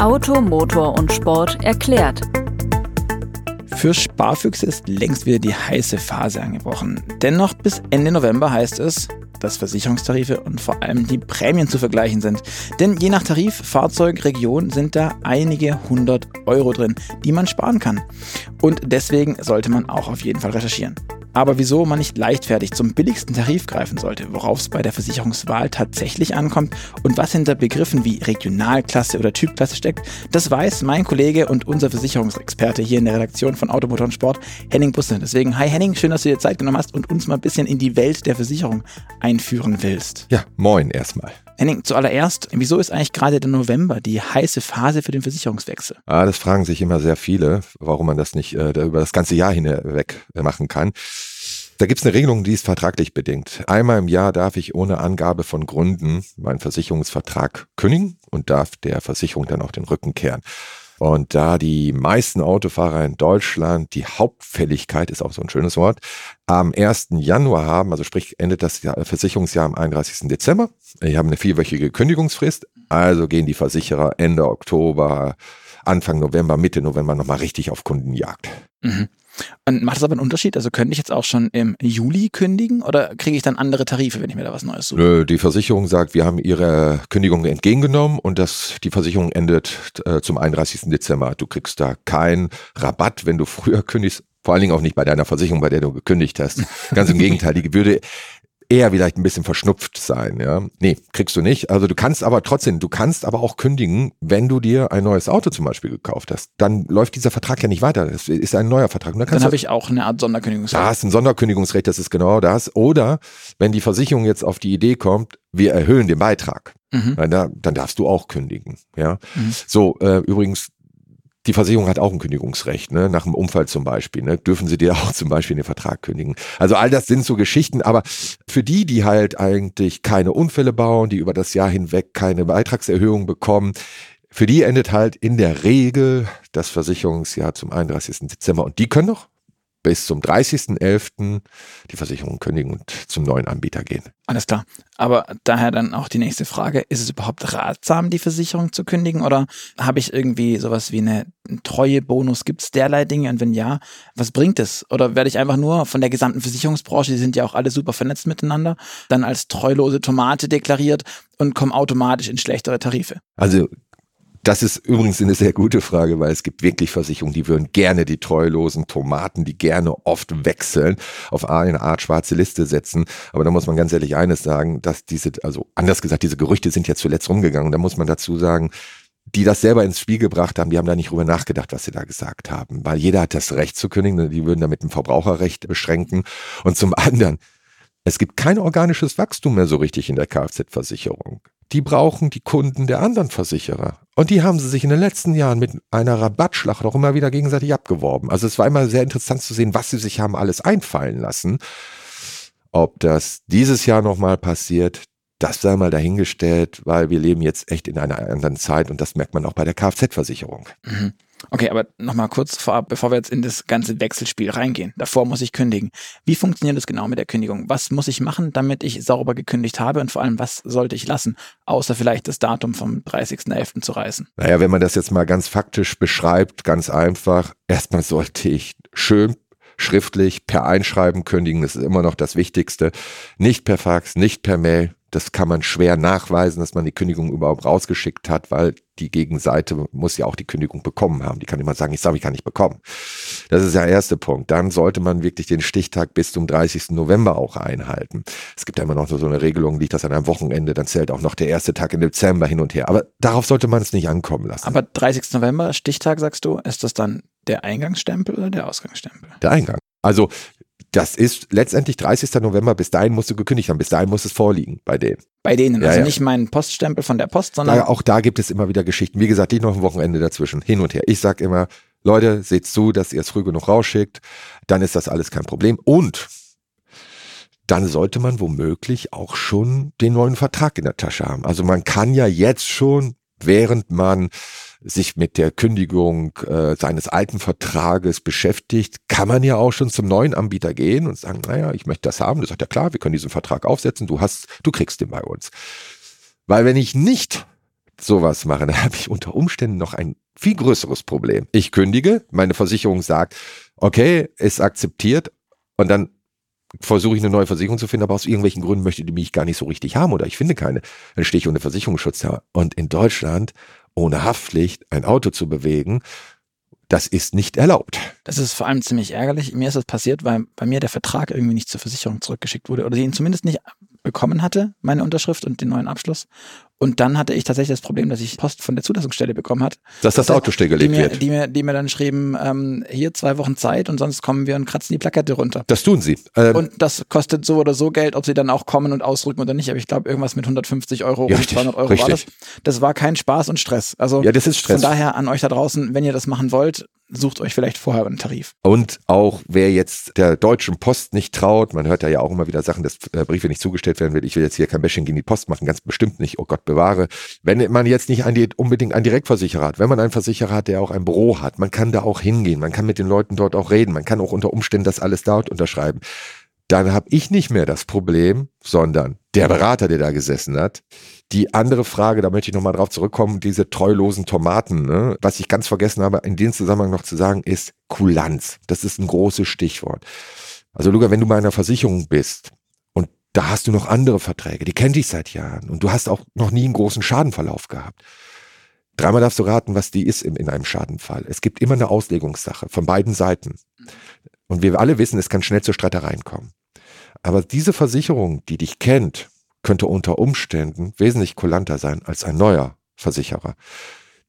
Auto, Motor und Sport erklärt. Für Sparfüchse ist längst wieder die heiße Phase angebrochen. Dennoch bis Ende November heißt es, dass Versicherungstarife und vor allem die Prämien zu vergleichen sind. Denn je nach Tarif, Fahrzeug, Region sind da einige hundert Euro drin, die man sparen kann. Und deswegen sollte man auch auf jeden Fall recherchieren. Aber wieso man nicht leichtfertig zum billigsten Tarif greifen sollte, worauf es bei der Versicherungswahl tatsächlich ankommt und was hinter Begriffen wie Regionalklasse oder Typklasse steckt, das weiß mein Kollege und unser Versicherungsexperte hier in der Redaktion von Automotor und Sport, Henning Busse. Deswegen, hi Henning, schön, dass du dir Zeit genommen hast und uns mal ein bisschen in die Welt der Versicherung einführen willst. Ja, moin erstmal. Henning, zuallererst, wieso ist eigentlich gerade der November die heiße Phase für den Versicherungswechsel? Ah, das fragen sich immer sehr viele, warum man das nicht äh, über das ganze Jahr hinweg äh, machen kann. Da gibt es eine Regelung, die ist vertraglich bedingt. Einmal im Jahr darf ich ohne Angabe von Gründen meinen Versicherungsvertrag kündigen und darf der Versicherung dann auch den Rücken kehren. Und da die meisten Autofahrer in Deutschland die Hauptfälligkeit, ist auch so ein schönes Wort, am 1. Januar haben, also sprich endet das Versicherungsjahr am 31. Dezember. Ich habe eine vierwöchige Kündigungsfrist, also gehen die Versicherer Ende Oktober, Anfang November, Mitte November nochmal richtig auf Kundenjagd. Mhm. Und macht das aber einen Unterschied? Also könnte ich jetzt auch schon im Juli kündigen oder kriege ich dann andere Tarife, wenn ich mir da was Neues suche? Nö, die Versicherung sagt, wir haben ihre Kündigung entgegengenommen und das, die Versicherung endet äh, zum 31. Dezember. Du kriegst da keinen Rabatt, wenn du früher kündigst. Vor allen Dingen auch nicht bei deiner Versicherung, bei der du gekündigt hast. Ganz im Gegenteil, die würde eher vielleicht ein bisschen verschnupft sein, ja. Nee, kriegst du nicht. Also du kannst aber trotzdem, du kannst aber auch kündigen, wenn du dir ein neues Auto zum Beispiel gekauft hast. Dann läuft dieser Vertrag ja nicht weiter. Das ist ein neuer Vertrag. dann, dann habe ich auch eine Art Sonderkündigungsrecht. Da hast ein Sonderkündigungsrecht, das ist genau das. Oder wenn die Versicherung jetzt auf die Idee kommt, wir erhöhen den Beitrag. Mhm. Dann, dann darfst du auch kündigen. Ja, mhm. so äh, übrigens die Versicherung hat auch ein Kündigungsrecht, ne? nach einem Unfall zum Beispiel. Ne? Dürfen sie dir auch zum Beispiel den Vertrag kündigen. Also all das sind so Geschichten, aber für die, die halt eigentlich keine Unfälle bauen, die über das Jahr hinweg keine Beitragserhöhung bekommen, für die endet halt in der Regel das Versicherungsjahr zum 31. Dezember. Und die können noch bis zum 30.11. die Versicherung kündigen und zum neuen Anbieter gehen. Alles klar. Aber daher dann auch die nächste Frage, ist es überhaupt ratsam, die Versicherung zu kündigen oder habe ich irgendwie sowas wie eine Treuebonus? Gibt es derlei Dinge und wenn ja, was bringt es? Oder werde ich einfach nur von der gesamten Versicherungsbranche, die sind ja auch alle super vernetzt miteinander, dann als treulose Tomate deklariert und komme automatisch in schlechtere Tarife? Also das ist übrigens eine sehr gute Frage, weil es gibt wirklich Versicherungen, die würden gerne die treulosen Tomaten, die gerne oft wechseln, auf eine Art schwarze Liste setzen. Aber da muss man ganz ehrlich eines sagen, dass diese, also anders gesagt, diese Gerüchte sind ja zuletzt rumgegangen. Da muss man dazu sagen, die das selber ins Spiel gebracht haben, die haben da nicht drüber nachgedacht, was sie da gesagt haben. Weil jeder hat das Recht zu kündigen, die würden damit ein Verbraucherrecht beschränken. Und zum anderen, es gibt kein organisches Wachstum mehr so richtig in der Kfz-Versicherung die brauchen die Kunden der anderen Versicherer. Und die haben sie sich in den letzten Jahren mit einer Rabattschlacht auch immer wieder gegenseitig abgeworben. Also es war immer sehr interessant zu sehen, was sie sich haben alles einfallen lassen. Ob das dieses Jahr nochmal passiert, das sei mal dahingestellt, weil wir leben jetzt echt in einer anderen Zeit und das merkt man auch bei der Kfz-Versicherung. Mhm. Okay, aber nochmal kurz vorab, bevor wir jetzt in das ganze Wechselspiel reingehen. Davor muss ich kündigen. Wie funktioniert das genau mit der Kündigung? Was muss ich machen, damit ich sauber gekündigt habe? Und vor allem, was sollte ich lassen? Außer vielleicht das Datum vom 30.11. zu reißen. Naja, wenn man das jetzt mal ganz faktisch beschreibt, ganz einfach. Erstmal sollte ich schön schriftlich per Einschreiben kündigen. Das ist immer noch das Wichtigste. Nicht per Fax, nicht per Mail, das kann man schwer nachweisen, dass man die Kündigung überhaupt rausgeschickt hat, weil die Gegenseite muss ja auch die Kündigung bekommen haben. Die kann immer sagen, ich sage, ich kann nicht bekommen. Das ist der erste Punkt. Dann sollte man wirklich den Stichtag bis zum 30. November auch einhalten. Es gibt ja immer noch so eine Regelung, liegt das an einem Wochenende, dann zählt auch noch der erste Tag im Dezember hin und her. Aber darauf sollte man es nicht ankommen lassen. Aber 30. November, Stichtag, sagst du, ist das dann der Eingangsstempel oder der Ausgangsstempel? Der Eingang. Also das ist letztendlich 30. November, bis dahin musst du gekündigt haben, bis dahin muss es vorliegen bei denen. Bei denen, also ja. nicht mein Poststempel von der Post, sondern. Da, auch da gibt es immer wieder Geschichten. Wie gesagt, nicht noch ein Wochenende dazwischen, hin und her. Ich sag immer, Leute, seht zu, dass ihr es früh genug rausschickt, dann ist das alles kein Problem. Und dann sollte man womöglich auch schon den neuen Vertrag in der Tasche haben. Also man kann ja jetzt schon, während man sich mit der Kündigung äh, seines alten Vertrages beschäftigt, kann man ja auch schon zum neuen Anbieter gehen und sagen, naja, ich möchte das haben. Das sagt ja klar, wir können diesen Vertrag aufsetzen, du hast, du kriegst den bei uns. Weil wenn ich nicht sowas mache, dann habe ich unter Umständen noch ein viel größeres Problem. Ich kündige, meine Versicherung sagt, okay, ist akzeptiert und dann versuche ich eine neue Versicherung zu finden, aber aus irgendwelchen Gründen möchte die mich gar nicht so richtig haben oder ich finde keine. Dann stehe ich unter Versicherungsschutz da. Und in Deutschland ohne Haftpflicht ein Auto zu bewegen, das ist nicht erlaubt. Das ist vor allem ziemlich ärgerlich. Mir ist das passiert, weil bei mir der Vertrag irgendwie nicht zur Versicherung zurückgeschickt wurde oder sie ihn zumindest nicht bekommen hatte, meine Unterschrift und den neuen Abschluss. Und dann hatte ich tatsächlich das Problem, dass ich Post von der Zulassungsstelle bekommen hat. Dass das Auto stillgelegt die mir, wird. Die mir, die mir dann schrieben, ähm, hier zwei Wochen Zeit und sonst kommen wir und kratzen die Plakette runter. Das tun sie. Ähm, und das kostet so oder so Geld, ob sie dann auch kommen und ausrücken oder nicht. Aber ich glaube, irgendwas mit 150 Euro Ja, und richtig, 200 Euro richtig. war das. Das war kein Spaß und Stress. Also ja, das ist Stress. von daher an euch da draußen, wenn ihr das machen wollt, sucht euch vielleicht vorher einen Tarif. Und auch wer jetzt der Deutschen Post nicht traut, man hört ja auch immer wieder Sachen, dass äh, Briefe nicht zugestellt werden will. Ich will jetzt hier kein Bashing gegen die Post machen, ganz bestimmt nicht. Oh Gott bewahre. Wenn man jetzt nicht die, unbedingt einen Direktversicherer hat, wenn man einen Versicherer hat, der auch ein Büro hat, man kann da auch hingehen, man kann mit den Leuten dort auch reden, man kann auch unter Umständen das alles dort unterschreiben. Dann habe ich nicht mehr das Problem, sondern der Berater, der da gesessen hat. Die andere Frage, da möchte ich nochmal drauf zurückkommen, diese treulosen Tomaten. Ne? Was ich ganz vergessen habe, in dem Zusammenhang noch zu sagen, ist Kulanz. Das ist ein großes Stichwort. Also Luca, wenn du bei einer Versicherung bist und da hast du noch andere Verträge, die kennt dich seit Jahren und du hast auch noch nie einen großen Schadenverlauf gehabt. Dreimal darfst du raten, was die ist in, in einem Schadenfall. Es gibt immer eine Auslegungssache von beiden Seiten. Und wir alle wissen, es kann schnell zu Streitereien kommen. Aber diese Versicherung, die dich kennt, könnte unter Umständen wesentlich kulanter sein als ein neuer Versicherer.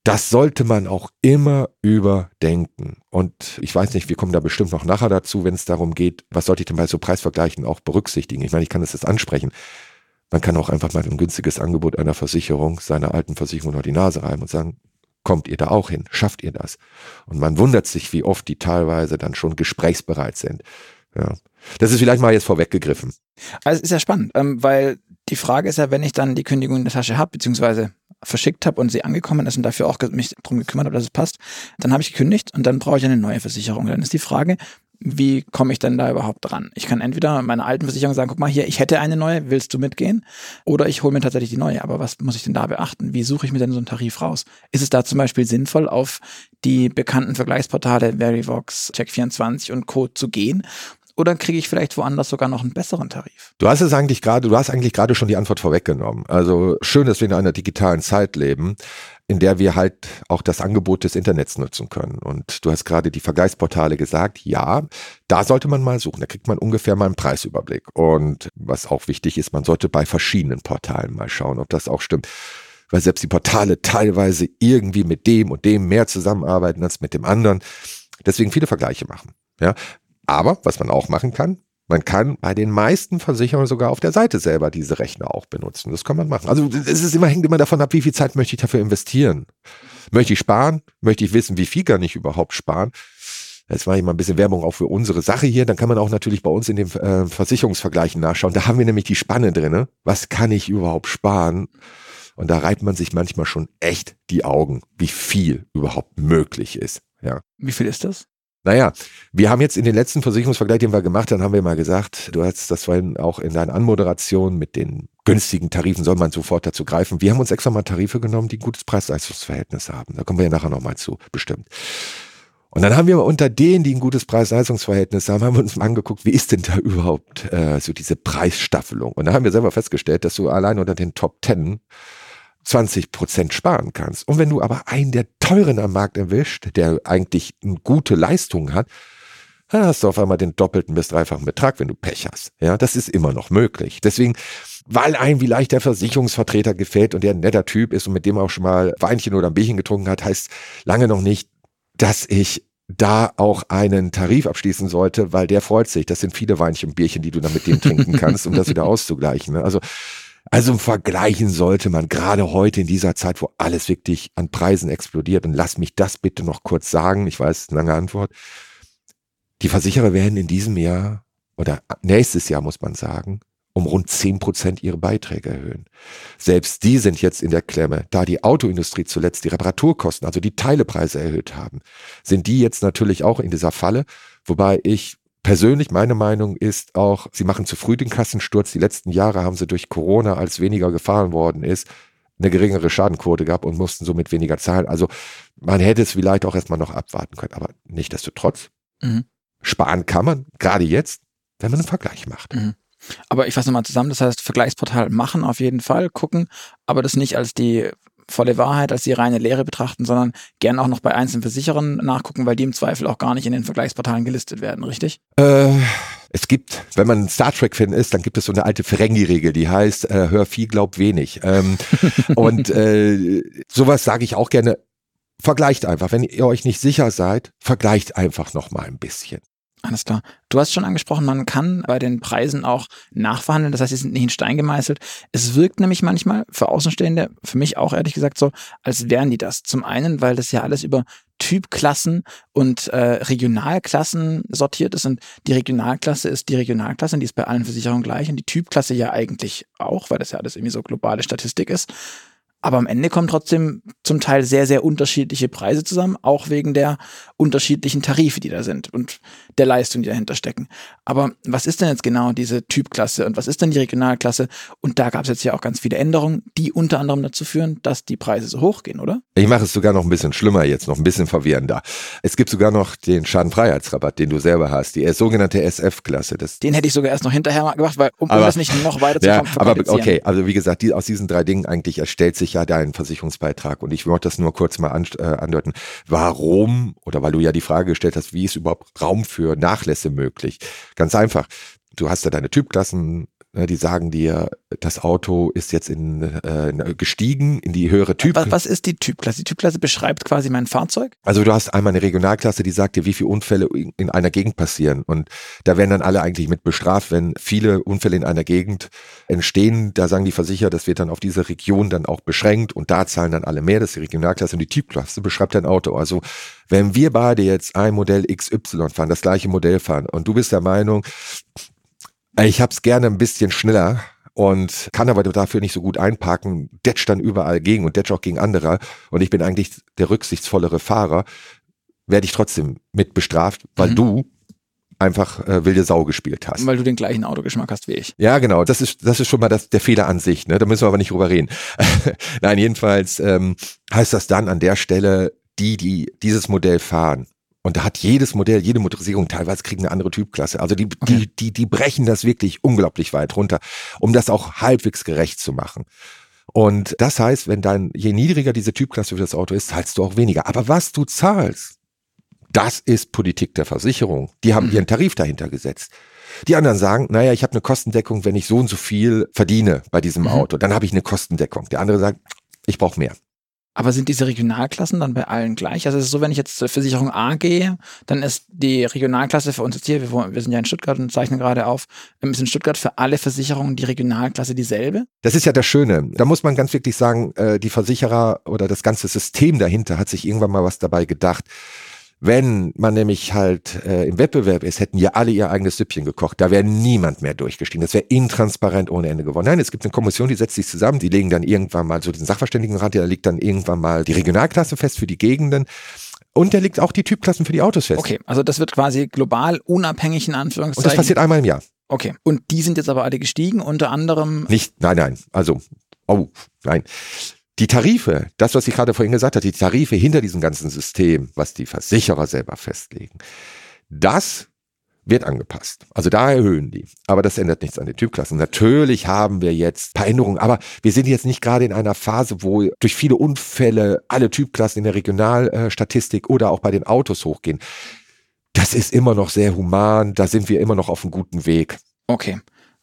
Das sollte man auch immer überdenken. Und ich weiß nicht, wir kommen da bestimmt noch nachher dazu, wenn es darum geht, was sollte ich denn bei so Preisvergleichen auch berücksichtigen. Ich meine, ich kann das jetzt ansprechen. Man kann auch einfach mal ein günstiges Angebot einer Versicherung, seiner alten Versicherung unter die Nase reiben und sagen, kommt ihr da auch hin? Schafft ihr das? Und man wundert sich, wie oft die teilweise dann schon gesprächsbereit sind. Ja. Das ist vielleicht mal jetzt vorweggegriffen. Also es ist ja spannend, ähm, weil die Frage ist ja, wenn ich dann die Kündigung in der Tasche habe, beziehungsweise verschickt habe und sie angekommen ist und dafür auch mich darum gekümmert habe, dass es passt, dann habe ich gekündigt und dann brauche ich eine neue Versicherung. Dann ist die Frage, wie komme ich denn da überhaupt dran? Ich kann entweder meiner alten Versicherung sagen, guck mal hier, ich hätte eine neue, willst du mitgehen? Oder ich hole mir tatsächlich die neue. Aber was muss ich denn da beachten? Wie suche ich mir denn so einen Tarif raus? Ist es da zum Beispiel sinnvoll, auf die bekannten Vergleichsportale Verivox, Check24 und Co. zu gehen? Oder kriege ich vielleicht woanders sogar noch einen besseren Tarif? Du hast es eigentlich gerade, du hast eigentlich gerade schon die Antwort vorweggenommen. Also schön, dass wir in einer digitalen Zeit leben, in der wir halt auch das Angebot des Internets nutzen können. Und du hast gerade die Vergleichsportale gesagt. Ja, da sollte man mal suchen. Da kriegt man ungefähr mal einen Preisüberblick. Und was auch wichtig ist, man sollte bei verschiedenen Portalen mal schauen, ob das auch stimmt. Weil selbst die Portale teilweise irgendwie mit dem und dem mehr zusammenarbeiten als mit dem anderen. Deswegen viele Vergleiche machen. Ja, aber was man auch machen kann, man kann bei den meisten Versicherungen sogar auf der Seite selber diese Rechner auch benutzen. Das kann man machen. Also es ist immer, hängt immer davon ab, wie viel Zeit möchte ich dafür investieren. Möchte ich sparen? Möchte ich wissen, wie viel kann ich überhaupt sparen? Jetzt mache ich mal ein bisschen Werbung auch für unsere Sache hier. Dann kann man auch natürlich bei uns in den äh, Versicherungsvergleichen nachschauen. Da haben wir nämlich die Spanne drinne. Was kann ich überhaupt sparen? Und da reibt man sich manchmal schon echt die Augen, wie viel überhaupt möglich ist. Ja. Wie viel ist das? Naja, wir haben jetzt in den letzten Versicherungsvergleich, den wir gemacht haben, haben wir mal gesagt, du hast das vorhin auch in deiner Anmoderation mit den günstigen Tarifen soll man sofort dazu greifen. Wir haben uns extra mal Tarife genommen, die ein gutes Preis-Leistungs-Verhältnis haben. Da kommen wir ja nachher nochmal zu, bestimmt. Und dann haben wir unter denen, die ein gutes Preis-Leistungs-Verhältnis haben, haben wir uns mal angeguckt, wie ist denn da überhaupt äh, so diese Preisstaffelung? Und da haben wir selber festgestellt, dass du allein unter den Top Ten 20 Prozent sparen kannst. Und wenn du aber einen der teuren am Markt erwischt, der eigentlich eine gute Leistung hat, dann hast du auf einmal den doppelten bis dreifachen Betrag, wenn du Pech hast. Ja, das ist immer noch möglich. Deswegen, weil einem vielleicht der Versicherungsvertreter gefällt und der ein netter Typ ist und mit dem auch schon mal Weinchen oder ein Bierchen getrunken hat, heißt lange noch nicht, dass ich da auch einen Tarif abschließen sollte, weil der freut sich. Das sind viele Weinchen und Bierchen, die du dann mit dem trinken kannst, um das wieder auszugleichen. ne? Also also vergleichen sollte man gerade heute in dieser Zeit, wo alles wirklich an Preisen explodiert. Und lass mich das bitte noch kurz sagen. Ich weiß, lange Antwort. Die Versicherer werden in diesem Jahr oder nächstes Jahr, muss man sagen, um rund 10 Prozent ihre Beiträge erhöhen. Selbst die sind jetzt in der Klemme. Da die Autoindustrie zuletzt die Reparaturkosten, also die Teilepreise erhöht haben, sind die jetzt natürlich auch in dieser Falle. Wobei ich persönlich, meine Meinung ist auch, sie machen zu früh den Kassensturz. Die letzten Jahre haben sie durch Corona, als weniger gefahren worden ist, eine geringere Schadenquote gehabt und mussten somit weniger zahlen. Also man hätte es vielleicht auch erstmal noch abwarten können, aber nichtdestotrotz. Mhm. Sparen kann man, gerade jetzt, wenn man einen Vergleich macht. Mhm. Aber ich fasse nochmal zusammen, das heißt, Vergleichsportal machen auf jeden Fall, gucken, aber das nicht als die volle Wahrheit, als die reine Lehre betrachten, sondern gern auch noch bei einzelnen Versicherern nachgucken, weil die im Zweifel auch gar nicht in den Vergleichsportalen gelistet werden, richtig? Äh, es gibt, wenn man Star Trek-Fan ist, dann gibt es so eine alte Ferengi-Regel, die heißt, äh, hör viel, glaub wenig. Ähm, und äh, sowas sage ich auch gerne. Vergleicht einfach. Wenn ihr euch nicht sicher seid, vergleicht einfach noch mal ein bisschen. Alles klar. Du hast schon angesprochen, man kann bei den Preisen auch nachverhandeln. Das heißt, sie sind nicht in Stein gemeißelt. Es wirkt nämlich manchmal für Außenstehende, für mich auch ehrlich gesagt so, als wären die das. Zum einen, weil das ja alles über Typklassen und äh, Regionalklassen sortiert ist. Und die Regionalklasse ist die Regionalklasse, die ist bei allen Versicherungen gleich. Und die Typklasse ja eigentlich auch, weil das ja alles irgendwie so globale Statistik ist. Aber am Ende kommen trotzdem zum Teil sehr, sehr unterschiedliche Preise zusammen, auch wegen der unterschiedlichen Tarife, die da sind und der Leistung, die dahinter stecken. Aber was ist denn jetzt genau diese Typklasse und was ist denn die Regionalklasse? Und da gab es jetzt ja auch ganz viele Änderungen, die unter anderem dazu führen, dass die Preise so hoch gehen, oder? Ich mache es sogar noch ein bisschen schlimmer jetzt, noch ein bisschen verwirrender. Es gibt sogar noch den Schadenfreiheitsrabatt, den du selber hast, die sogenannte SF-Klasse. Den hätte ich sogar erst noch hinterher gemacht, weil, um, aber, das nicht noch weiter zu ja, Aber okay, also wie gesagt, die, aus diesen drei Dingen eigentlich erstellt sich ja dein Versicherungsbeitrag. Und ich wollte das nur kurz mal an, äh, andeuten. Warum, oder weil du ja die Frage gestellt hast, wie ist überhaupt Raum für Nachlässe möglich? Ganz einfach. Du hast ja deine Typklassen, die sagen dir, das Auto ist jetzt in, äh, gestiegen in die höhere Typklasse. Was, was ist die Typklasse? Die Typklasse beschreibt quasi mein Fahrzeug? Also du hast einmal eine Regionalklasse, die sagt dir, wie viele Unfälle in einer Gegend passieren. Und da werden dann alle eigentlich mit bestraft, wenn viele Unfälle in einer Gegend entstehen. Da sagen die Versicherer, das wird dann auf diese Region dann auch beschränkt und da zahlen dann alle mehr. Das ist die Regionalklasse und die Typklasse beschreibt dein Auto. Also wenn wir beide jetzt ein Modell XY fahren, das gleiche Modell fahren und du bist der Meinung, ich habe es gerne ein bisschen schneller und kann aber dafür nicht so gut einparken, detsch dann überall gegen und detsch auch gegen andere und ich bin eigentlich der rücksichtsvollere Fahrer, werde ich trotzdem mit bestraft, weil mhm. du einfach äh, wilde Sau gespielt hast. Weil du den gleichen Autogeschmack hast wie ich. Ja, genau. Das ist, das ist schon mal das, der Fehler an sich. Ne? Da müssen wir aber nicht drüber reden. Nein, jedenfalls ähm, heißt das dann an der Stelle, die, die dieses Modell fahren, und da hat jedes Modell, jede Motorisierung teilweise kriegen eine andere Typklasse. Also die, okay. die, die, die brechen das wirklich unglaublich weit runter, um das auch halbwegs gerecht zu machen. Und das heißt, wenn dein, je niedriger diese Typklasse für das Auto ist, zahlst du auch weniger. Aber was du zahlst, das ist Politik der Versicherung. Die haben mhm. ihren Tarif dahinter gesetzt. Die anderen sagen, naja, ich habe eine Kostendeckung, wenn ich so und so viel verdiene bei diesem mhm. Auto, dann habe ich eine Kostendeckung. Der andere sagt, ich brauche mehr. Aber sind diese Regionalklassen dann bei allen gleich? Also es ist so, wenn ich jetzt zur Versicherung A gehe, dann ist die Regionalklasse für uns jetzt hier, wir, wir sind ja in Stuttgart und zeichnen gerade auf, ist in Stuttgart für alle Versicherungen die Regionalklasse dieselbe? Das ist ja das Schöne. Da muss man ganz wirklich sagen, äh, die Versicherer oder das ganze System dahinter hat sich irgendwann mal was dabei gedacht. Wenn man nämlich halt äh, im Wettbewerb ist, hätten ja alle ihr eigenes Süppchen gekocht. Da wäre niemand mehr durchgestiegen. Das wäre intransparent ohne Ende geworden. Nein, es gibt eine Kommission, die setzt sich zusammen, die legen dann irgendwann mal so den Sachverständigenrat, da liegt dann irgendwann mal die Regionalklasse fest für die Gegenden. Und da liegt auch die Typklassen für die Autos fest. Okay, also das wird quasi global unabhängig in Anführungszeichen. Und das passiert einmal im Jahr. Okay. Und die sind jetzt aber alle gestiegen, unter anderem. Nicht, nein, nein. Also, oh, nein. Die Tarife, das, was ich gerade vorhin gesagt habe, die Tarife hinter diesem ganzen System, was die Versicherer selber festlegen, das wird angepasst. Also da erhöhen die. Aber das ändert nichts an den Typklassen. Natürlich haben wir jetzt paar Änderungen, aber wir sind jetzt nicht gerade in einer Phase, wo durch viele Unfälle alle Typklassen in der Regionalstatistik oder auch bei den Autos hochgehen. Das ist immer noch sehr human. Da sind wir immer noch auf einem guten Weg. Okay.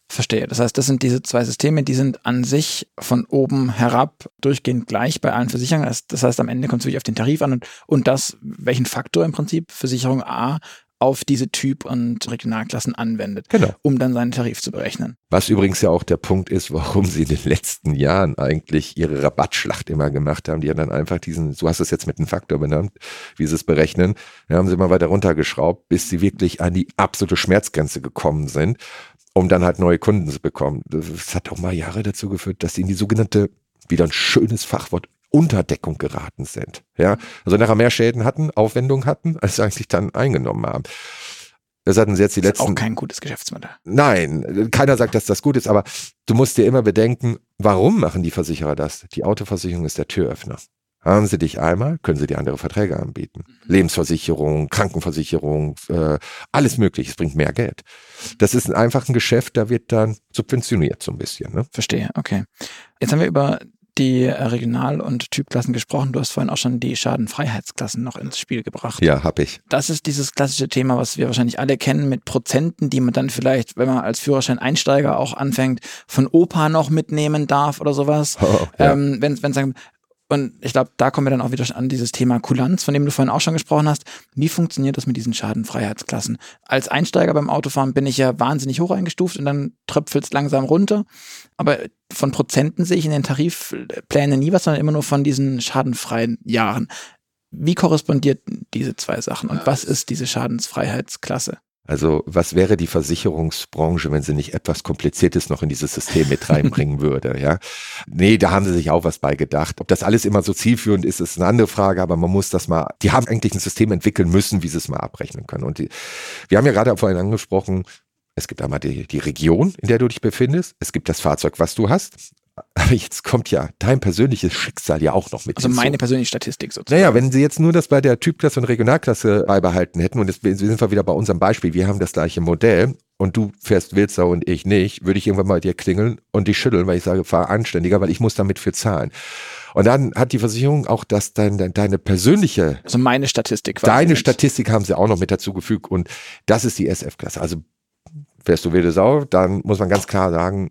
Verstehe. Das heißt, das sind diese zwei Systeme, die sind an sich von oben herab durchgehend gleich bei allen Versicherungen. Das heißt, am Ende kommt es wirklich auf den Tarif an und, und das, welchen Faktor im Prinzip Versicherung A auf diese Typ- und Regionalklassen anwendet, genau. um dann seinen Tarif zu berechnen. Was übrigens ja auch der Punkt ist, warum sie in den letzten Jahren eigentlich ihre Rabattschlacht immer gemacht haben. Die haben dann einfach diesen, du hast es jetzt mit einem Faktor benannt, wie sie es berechnen, da haben sie immer weiter runtergeschraubt, bis sie wirklich an die absolute Schmerzgrenze gekommen sind um dann halt neue Kunden zu bekommen. Das hat auch mal Jahre dazu geführt, dass sie in die sogenannte, wieder ein schönes Fachwort, Unterdeckung geraten sind. Ja, also nachher mehr Schäden hatten, Aufwendungen hatten, als sie eigentlich dann eingenommen haben. Das hatten sie jetzt die Das ist letzten. auch kein gutes Geschäftsmodell. Nein, keiner sagt, dass das gut ist, aber du musst dir immer bedenken, warum machen die Versicherer das? Die Autoversicherung ist der Türöffner. Haben sie dich einmal, können sie dir andere Verträge anbieten. Lebensversicherung, Krankenversicherung, äh, alles mögliche. Es bringt mehr Geld. Das ist einfach ein Geschäft, da wird dann subventioniert so ein bisschen. Ne? Verstehe, okay. Jetzt haben wir über die Regional- und Typklassen gesprochen. Du hast vorhin auch schon die Schadenfreiheitsklassen noch ins Spiel gebracht. Ja, hab ich. Das ist dieses klassische Thema, was wir wahrscheinlich alle kennen, mit Prozenten, die man dann vielleicht, wenn man als Führerschein-Einsteiger auch anfängt, von Opa noch mitnehmen darf oder sowas. Oh, ja. Ähm, wenn, wenn sagen, und ich glaube, da kommen wir dann auch wieder an dieses Thema Kulanz, von dem du vorhin auch schon gesprochen hast. Wie funktioniert das mit diesen Schadenfreiheitsklassen? Als Einsteiger beim Autofahren bin ich ja wahnsinnig hoch eingestuft und dann tröpfelt es langsam runter. Aber von Prozenten sehe ich in den Tarifplänen nie was, sondern immer nur von diesen schadenfreien Jahren. Wie korrespondiert diese zwei Sachen und was ist diese Schadensfreiheitsklasse? Also was wäre die Versicherungsbranche, wenn sie nicht etwas Kompliziertes noch in dieses System mit reinbringen würde? Ja, nee, da haben sie sich auch was bei gedacht. Ob das alles immer so zielführend ist, ist eine andere Frage. Aber man muss das mal. Die haben eigentlich ein System entwickeln müssen, wie sie es mal abrechnen können. Und die, wir haben ja gerade vorhin angesprochen. Es gibt einmal die, die Region, in der du dich befindest. Es gibt das Fahrzeug, was du hast. Aber jetzt kommt ja dein persönliches Schicksal ja auch noch mit Also meine persönliche Statistik sozusagen. Naja, wenn Sie jetzt nur das bei der Typklasse und Regionalklasse beibehalten hätten, und jetzt sind wir wieder bei unserem Beispiel, wir haben das gleiche Modell und du fährst Wildsau und ich nicht, würde ich irgendwann mal dir klingeln und dich schütteln, weil ich sage, fahr anständiger, weil ich muss damit für zahlen. Und dann hat die Versicherung auch das, dein, deine persönliche, Also meine Statistik. deine mit- Statistik haben sie auch noch mit dazu gefügt und das ist die SF-Klasse. Also fährst du wilde Sau, dann muss man ganz klar sagen,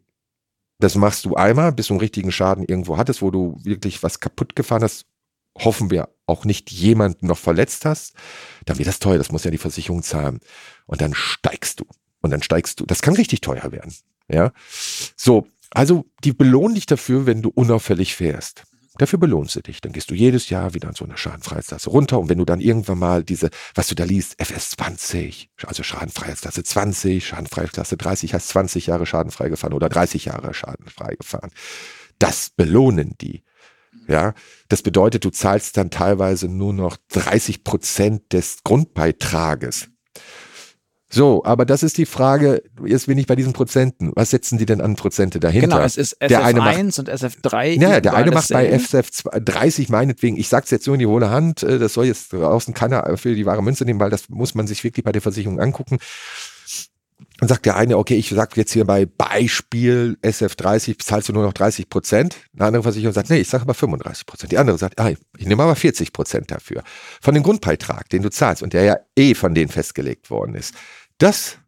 das machst du einmal, bis du einen richtigen Schaden irgendwo hattest, wo du wirklich was kaputt gefahren hast. Hoffen wir auch nicht jemanden noch verletzt hast. Dann wird das teuer, das muss ja die Versicherung zahlen. Und dann steigst du. Und dann steigst du. Das kann richtig teuer werden. Ja. So. Also, die belohnen dich dafür, wenn du unauffällig fährst. Dafür belohnen sie dich. Dann gehst du jedes Jahr wieder an so eine Schadenfreiheitsklasse runter. Und wenn du dann irgendwann mal diese, was du da liest, FS 20, also Schadenfreiheitsklasse 20, Schadenfreiheitsklasse 30, hast 20 Jahre schadenfrei gefahren oder 30 Jahre schadenfrei gefahren. Das belohnen die. Ja, das bedeutet, du zahlst dann teilweise nur noch 30 Prozent des Grundbeitrages. So, aber das ist die Frage, jetzt bin ich bei diesen Prozenten. Was setzen die denn an Prozente dahinter? Genau, es ist Der eine macht- SF1 und SF3. Ja, der eine macht bei dasselbe. FSF 30 meinetwegen, ich sag's jetzt nur in die hohle Hand, äh, das soll jetzt draußen keiner für die wahre Münze nehmen, weil das muss man sich wirklich bei der Versicherung angucken. Dann sagt der eine, okay, ich sag jetzt hier bei Beispiel SF30 zahlst du nur noch 30 Prozent. Eine andere Versicherung sagt, nee, ich sage aber 35 Prozent. Die andere sagt, ah, ich nehme aber 40 Prozent dafür. Von dem Grundbeitrag, den du zahlst und der ja eh von denen festgelegt worden ist. Das,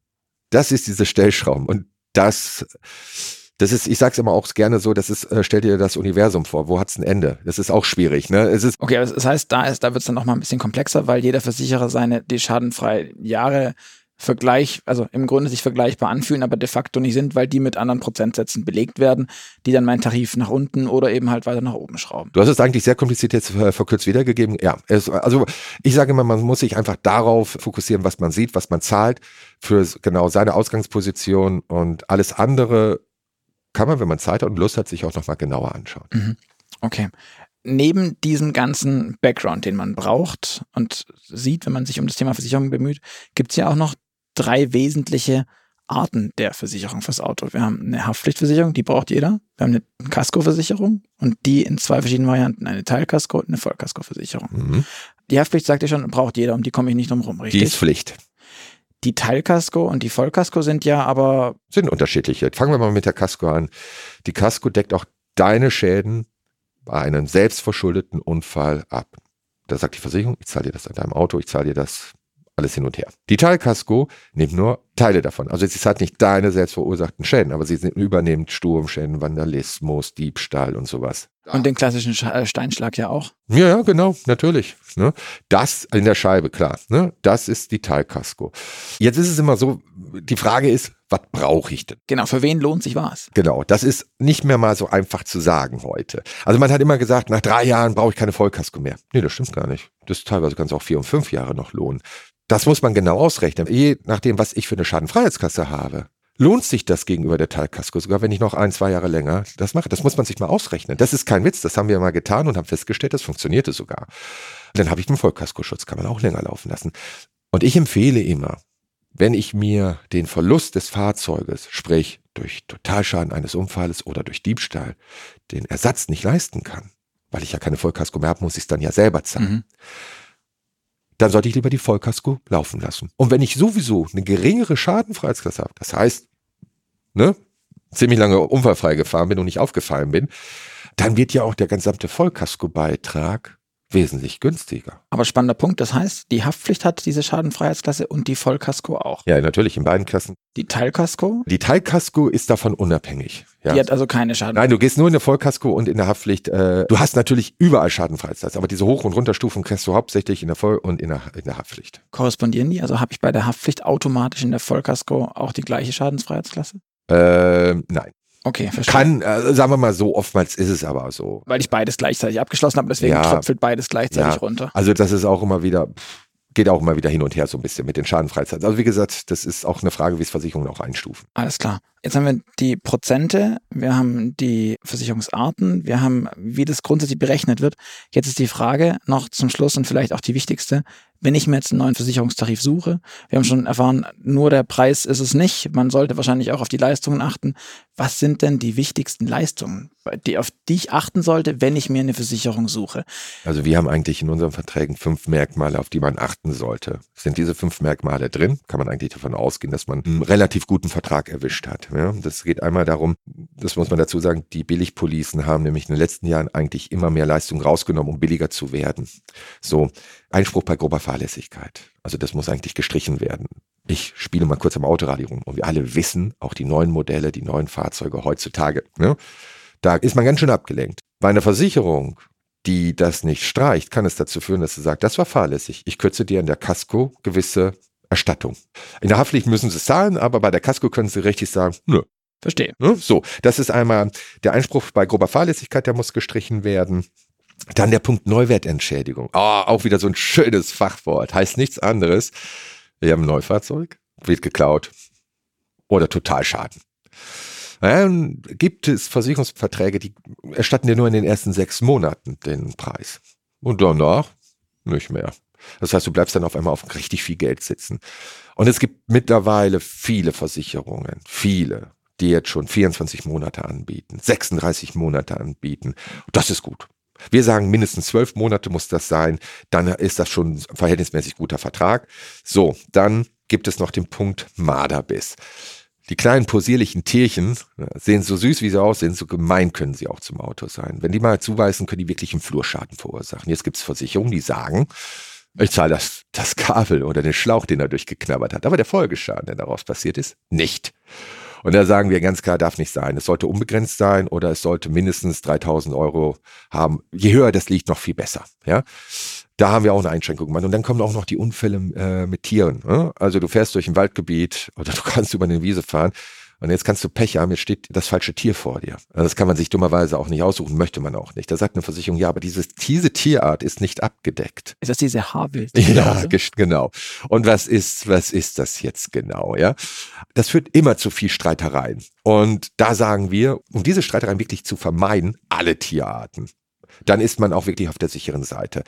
das ist diese Stellschrauben und das, das ist, ich sag's immer auch gerne so, das ist, äh, stell dir das Universum vor, wo hat's ein Ende? Das ist auch schwierig, ne? Es ist, Okay, das heißt, da ist, da wird es dann noch mal ein bisschen komplexer, weil jeder Versicherer seine die schadenfreie Jahre Vergleich, also im Grunde sich vergleichbar anfühlen, aber de facto nicht sind, weil die mit anderen Prozentsätzen belegt werden, die dann meinen Tarif nach unten oder eben halt weiter nach oben schrauben. Du hast es eigentlich sehr kompliziert jetzt äh, verkürzt wiedergegeben. Ja, es, also ich sage immer, man muss sich einfach darauf fokussieren, was man sieht, was man zahlt für genau seine Ausgangsposition und alles andere kann man, wenn man Zeit hat und Lust hat, sich auch nochmal genauer anschauen. Okay. Neben diesem ganzen Background, den man braucht und sieht, wenn man sich um das Thema Versicherung bemüht, gibt es ja auch noch drei wesentliche Arten der Versicherung fürs Auto. Wir haben eine Haftpflichtversicherung, die braucht jeder. Wir haben eine Kaskoversicherung und die in zwei verschiedenen Varianten, eine Teilkasko und eine Vollkaskoversicherung. Mhm. Die Haftpflicht, sagt ihr schon, braucht jeder, um die komme ich nicht drum rum, Die richtig? ist Pflicht. Die Teilkasko und die Vollkasko sind ja aber, Sind unterschiedliche. Fangen wir mal mit der Casco an. Die Casco deckt auch deine Schäden bei einem selbstverschuldeten Unfall ab. Da sagt die Versicherung, ich zahle dir das an deinem Auto, ich zahle dir das alles hin und her. Die Teilkasko nimmt nur Teile davon. Also sie zahlt nicht deine selbstverursachten Schäden, aber sie übernimmt Sturmschäden, Vandalismus, Diebstahl und sowas. und den klassischen Sch- äh, Steinschlag ja auch. Ja, ja, genau, natürlich. Ne? Das in der Scheibe, klar. Ne? Das ist die Teilkasko. Jetzt ist es immer so, die Frage ist, was brauche ich denn? Genau, für wen lohnt sich was? Genau, das ist nicht mehr mal so einfach zu sagen heute. Also man hat immer gesagt, nach drei Jahren brauche ich keine Vollkasko mehr. Nee, das stimmt gar nicht. Das teilweise kann es auch vier und fünf Jahre noch lohnen. Das muss man genau ausrechnen. Je nachdem, was ich für eine Schadenfreiheitskasse habe, lohnt sich das gegenüber der Teilkasko, sogar wenn ich noch ein, zwei Jahre länger das mache. Das muss man sich mal ausrechnen. Das ist kein Witz, das haben wir mal getan und haben festgestellt, das funktionierte sogar. Dann habe ich einen Vollkaskoschutz, kann man auch länger laufen lassen. Und ich empfehle immer, wenn ich mir den Verlust des Fahrzeuges, sprich durch Totalschaden eines Unfalles oder durch Diebstahl, den Ersatz nicht leisten kann, weil ich ja keine Vollkasko mehr habe, muss ich es dann ja selber zahlen. Mhm. Dann sollte ich lieber die Vollkasko laufen lassen. Und wenn ich sowieso eine geringere Schadenfreiheitsklasse habe, das heißt, ne, ziemlich lange unfallfrei gefahren bin und nicht aufgefallen bin, dann wird ja auch der gesamte Vollkasko-Beitrag wesentlich günstiger. Aber spannender Punkt, das heißt, die Haftpflicht hat diese Schadenfreiheitsklasse und die Vollkasko auch. Ja, natürlich, in beiden Klassen. Die Teilkasko? Die Teilkasko ist davon unabhängig. Ja. Die hat also keine Schadenfreiheitsklasse. Nein, du gehst nur in der Vollkasko und in der Haftpflicht. Äh, du hast natürlich überall Schadenfreiheitsklasse, aber diese Hoch- und Runterstufen kriegst du hauptsächlich in der Voll- und in der, in der Haftpflicht. Korrespondieren die? Also habe ich bei der Haftpflicht automatisch in der Vollkasko auch die gleiche Schadenfreiheitsklasse? Äh, nein. Okay, verstehe. Kann, äh, sagen wir mal so, oftmals ist es aber so. Weil ich beides gleichzeitig abgeschlossen habe, deswegen ja, tröpfelt beides gleichzeitig ja. runter. Also das ist auch immer wieder, geht auch immer wieder hin und her so ein bisschen mit den Schadenfreizeiten. Also wie gesagt, das ist auch eine Frage, wie es Versicherungen auch einstufen. Alles klar. Jetzt haben wir die Prozente, wir haben die Versicherungsarten, wir haben, wie das grundsätzlich berechnet wird. Jetzt ist die Frage noch zum Schluss und vielleicht auch die wichtigste, wenn ich mir jetzt einen neuen Versicherungstarif suche, wir haben schon erfahren, nur der Preis ist es nicht. Man sollte wahrscheinlich auch auf die Leistungen achten. Was sind denn die wichtigsten Leistungen, die, auf die ich achten sollte, wenn ich mir eine Versicherung suche? Also wir haben eigentlich in unseren Verträgen fünf Merkmale, auf die man achten sollte. Sind diese fünf Merkmale drin, kann man eigentlich davon ausgehen, dass man einen relativ guten Vertrag erwischt hat. Ja, das geht einmal darum, das muss man dazu sagen, die Billigpolicen haben nämlich in den letzten Jahren eigentlich immer mehr Leistung rausgenommen, um billiger zu werden. So, Einspruch bei grober Fahrlässigkeit. Also das muss eigentlich gestrichen werden. Ich spiele mal kurz am Autoradio rum und wir alle wissen, auch die neuen Modelle, die neuen Fahrzeuge heutzutage, ne, da ist man ganz schön abgelenkt. Bei einer Versicherung, die das nicht streicht, kann es dazu führen, dass sie sagt, das war fahrlässig. Ich kürze dir in der Casco gewisse Erstattung. In der Haftpflicht müssen sie es zahlen, aber bei der Casco können sie richtig sagen, nö. Verstehe. Ne? So, das ist einmal der Einspruch bei grober Fahrlässigkeit, der muss gestrichen werden. Dann der Punkt Neuwertentschädigung. Oh, auch wieder so ein schönes Fachwort. Heißt nichts anderes. Wir haben ein Neufahrzeug, wird geklaut oder Totalschaden. Dann gibt es Versicherungsverträge, die erstatten dir nur in den ersten sechs Monaten den Preis. Und danach nicht mehr. Das heißt, du bleibst dann auf einmal auf richtig viel Geld sitzen. Und es gibt mittlerweile viele Versicherungen, viele, die jetzt schon 24 Monate anbieten, 36 Monate anbieten. Das ist gut. Wir sagen, mindestens zwölf Monate muss das sein. Dann ist das schon ein verhältnismäßig guter Vertrag. So, dann gibt es noch den Punkt Marderbiss. Die kleinen posierlichen Tierchen sehen so süß, wie sie aussehen, so gemein können sie auch zum Auto sein. Wenn die mal zuweisen, können die wirklich einen Flurschaden verursachen. Jetzt gibt es Versicherungen, die sagen, ich zahle das, das Kabel oder den Schlauch, den er durchgeknabbert hat. Aber der Folgeschaden, der daraus passiert ist, nicht. Und da sagen wir ganz klar, darf nicht sein. Es sollte unbegrenzt sein oder es sollte mindestens 3000 Euro haben. Je höher das liegt, noch viel besser. Ja. Da haben wir auch eine Einschränkung gemacht. Und dann kommen auch noch die Unfälle äh, mit Tieren. Ne? Also du fährst durch ein Waldgebiet oder du kannst über eine Wiese fahren und jetzt kannst du Pech haben, jetzt steht das falsche Tier vor dir. Also das kann man sich dummerweise auch nicht aussuchen, möchte man auch nicht. Da sagt eine Versicherung, ja, aber dieses, diese Tierart ist nicht abgedeckt. Ist das diese Haarwild? Ja, genau. Und was ist, was ist das jetzt genau, ja? Das führt immer zu viel Streitereien. Und da sagen wir, um diese Streitereien wirklich zu vermeiden, alle Tierarten. Dann ist man auch wirklich auf der sicheren Seite.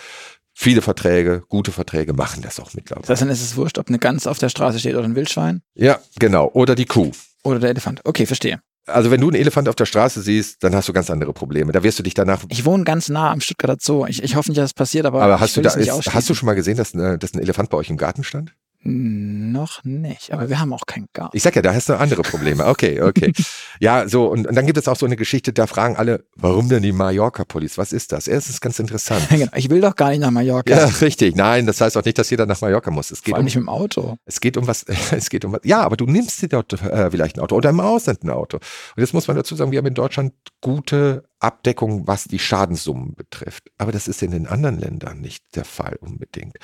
Viele Verträge, gute Verträge machen das auch mittlerweile. Das heißt, dann ist es wurscht, ob eine Gans auf der Straße steht oder ein Wildschwein? Ja, genau. Oder die Kuh. Oder der Elefant. Okay, verstehe. Also wenn du einen Elefant auf der Straße siehst, dann hast du ganz andere Probleme. Da wirst du dich danach. Ich wohne ganz nah am Stuttgarter Zoo. Ich, ich hoffe nicht, dass es passiert, aber, aber hast du da ist, hast du schon mal gesehen, dass, äh, dass ein Elefant bei euch im Garten stand? Noch nicht, aber wir haben auch keinen Garten. Ich sag ja, da hast du andere Probleme. Okay, okay. ja, so, und, und, dann gibt es auch so eine Geschichte, da fragen alle, warum denn die Mallorca-Police? Was ist das? Es ist ganz interessant. genau. Ich will doch gar nicht nach Mallorca. Ja, richtig. Nein, das heißt auch nicht, dass jeder nach Mallorca muss. Es geht Vor allem um, nicht mit dem Auto. Es geht um was, es geht um was. Ja, aber du nimmst dir dort äh, vielleicht ein Auto oder im Ausland ein Auto. Und jetzt muss man dazu sagen, wir haben in Deutschland gute Abdeckung, was die Schadenssummen betrifft. Aber das ist in den anderen Ländern nicht der Fall unbedingt.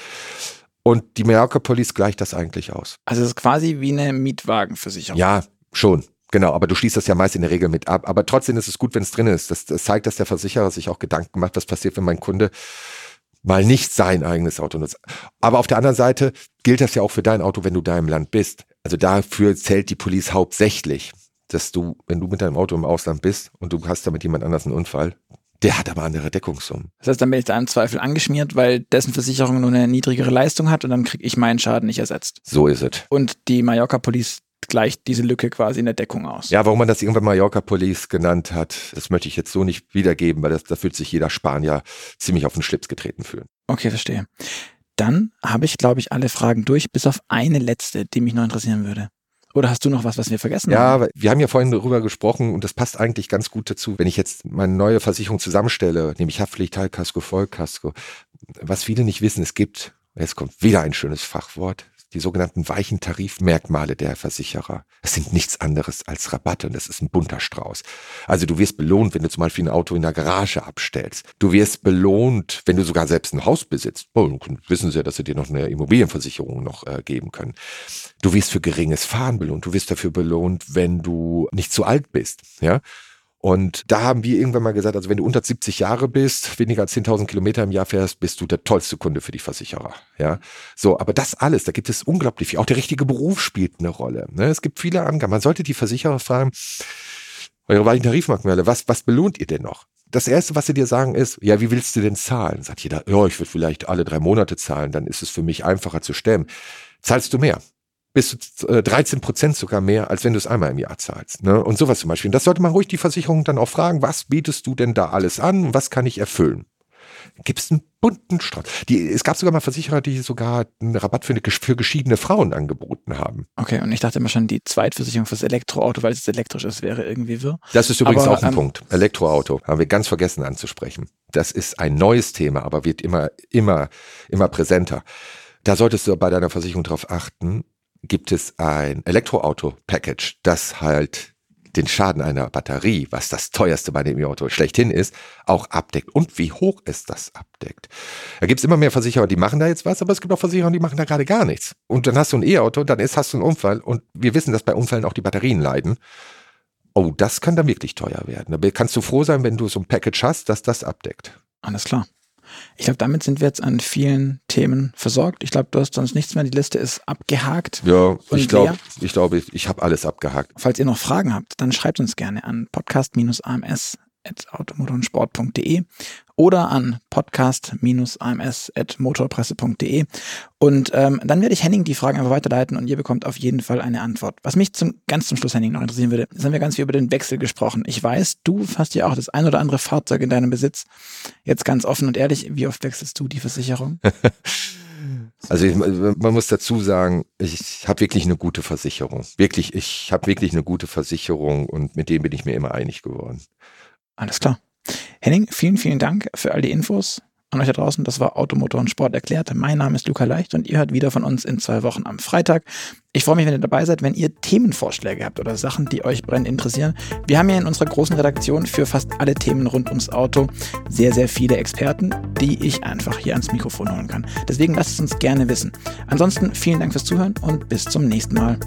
Und die Mallorca Police gleicht das eigentlich aus. Also es ist quasi wie eine Mietwagenversicherung. Ja, schon. Genau, aber du schließt das ja meist in der Regel mit ab. Aber trotzdem ist es gut, wenn es drin ist. Das, das zeigt, dass der Versicherer sich auch Gedanken macht, was passiert, wenn mein Kunde mal nicht sein eigenes Auto nutzt. Aber auf der anderen Seite gilt das ja auch für dein Auto, wenn du da im Land bist. Also dafür zählt die Police hauptsächlich, dass du, wenn du mit deinem Auto im Ausland bist und du hast da mit jemand anders einen Unfall, Der hat aber andere Deckungssummen. Das heißt, dann bin ich da im Zweifel angeschmiert, weil dessen Versicherung nur eine niedrigere Leistung hat und dann kriege ich meinen Schaden nicht ersetzt. So ist es. Und die Mallorca Police gleicht diese Lücke quasi in der Deckung aus. Ja, warum man das irgendwann Mallorca Police genannt hat, das möchte ich jetzt so nicht wiedergeben, weil das, da fühlt sich jeder Spanier ziemlich auf den Schlips getreten fühlen. Okay, verstehe. Dann habe ich, glaube ich, alle Fragen durch, bis auf eine letzte, die mich noch interessieren würde. Oder hast du noch was, was wir vergessen ja, haben? Ja, wir haben ja vorhin darüber gesprochen und das passt eigentlich ganz gut dazu. Wenn ich jetzt meine neue Versicherung zusammenstelle, nämlich Haftpflicht, Teilkasko, Vollkasko, was viele nicht wissen, es gibt, jetzt kommt wieder ein schönes Fachwort, die sogenannten weichen Tarifmerkmale der Versicherer. Es sind nichts anderes als Rabatte und das ist ein bunter Strauß. Also du wirst belohnt, wenn du zum Beispiel ein Auto in der Garage abstellst. Du wirst belohnt, wenn du sogar selbst ein Haus besitzt. Oh, wissen sie ja, dass sie dir noch eine Immobilienversicherung noch äh, geben können. Du wirst für geringes Fahren belohnt. Du wirst dafür belohnt, wenn du nicht zu alt bist. Ja. Und da haben wir irgendwann mal gesagt, also wenn du unter 70 Jahre bist, weniger als 10.000 Kilometer im Jahr fährst, bist du der tollste Kunde für die Versicherer. Ja, so, aber das alles, da gibt es unglaublich viel. Auch der richtige Beruf spielt eine Rolle. Ne? Es gibt viele Angaben. Man sollte die Versicherer fragen, eure weichen Tarifmerkmale, was, was belohnt ihr denn noch? Das erste, was sie dir sagen, ist, ja, wie willst du denn zahlen? Sagt jeder, ja, ich würde vielleicht alle drei Monate zahlen, dann ist es für mich einfacher zu stemmen. Zahlst du mehr? Bis zu 13 äh, Prozent sogar mehr, als wenn du es einmal im Jahr zahlst. Ne? Und sowas zum Beispiel. Und das sollte man ruhig die Versicherung dann auch fragen, was bietest du denn da alles an was kann ich erfüllen? Gibt es einen bunten Strauß. Die, es gab sogar mal Versicherer, die sogar einen Rabatt für, eine, für geschiedene Frauen angeboten haben. Okay, und ich dachte immer schon, die Zweitversicherung fürs Elektroauto, weil es elektrisch ist, wäre irgendwie wirr. Das ist übrigens aber, auch ein ähm, Punkt. Elektroauto haben wir ganz vergessen anzusprechen. Das ist ein neues Thema, aber wird immer, immer, immer präsenter. Da solltest du bei deiner Versicherung darauf achten, gibt es ein Elektroauto-Package, das halt den Schaden einer Batterie, was das teuerste bei dem E-Auto schlechthin ist, auch abdeckt und wie hoch es das abdeckt. Da gibt es immer mehr Versicherer, die machen da jetzt was, aber es gibt auch Versicherer, die machen da gerade gar nichts. Und dann hast du ein E-Auto, dann ist, hast du einen Unfall und wir wissen, dass bei Unfällen auch die Batterien leiden. Oh, das kann dann wirklich teuer werden. Da kannst du froh sein, wenn du so ein Package hast, dass das abdeckt. Alles klar. Ich glaube, damit sind wir jetzt an vielen Themen versorgt. Ich glaube, du hast sonst nichts mehr. Die Liste ist abgehakt. Ja, ich glaube, ich, glaub, ich, ich habe alles abgehakt. Falls ihr noch Fragen habt, dann schreibt uns gerne an podcast-ams automotorsport.de oder an podcast-ams.motorpresse.de. Und ähm, dann werde ich Henning die Fragen einfach weiterleiten und ihr bekommt auf jeden Fall eine Antwort. Was mich zum ganz zum Schluss, Henning, noch interessieren würde, jetzt haben wir ganz viel über den Wechsel gesprochen. Ich weiß, du hast ja auch das ein oder andere Fahrzeug in deinem Besitz. Jetzt ganz offen und ehrlich, wie oft wechselst du die Versicherung? Also ich, man muss dazu sagen, ich habe wirklich eine gute Versicherung. Wirklich, ich habe wirklich eine gute Versicherung und mit dem bin ich mir immer einig geworden. Alles klar. Henning, vielen, vielen Dank für all die Infos an euch da draußen. Das war Automotor und Sport erklärt. Mein Name ist Luca Leicht und ihr hört wieder von uns in zwei Wochen am Freitag. Ich freue mich, wenn ihr dabei seid, wenn ihr Themenvorschläge habt oder Sachen, die euch brennend interessieren. Wir haben ja in unserer großen Redaktion für fast alle Themen rund ums Auto sehr, sehr viele Experten, die ich einfach hier ans Mikrofon holen kann. Deswegen lasst es uns gerne wissen. Ansonsten vielen Dank fürs Zuhören und bis zum nächsten Mal.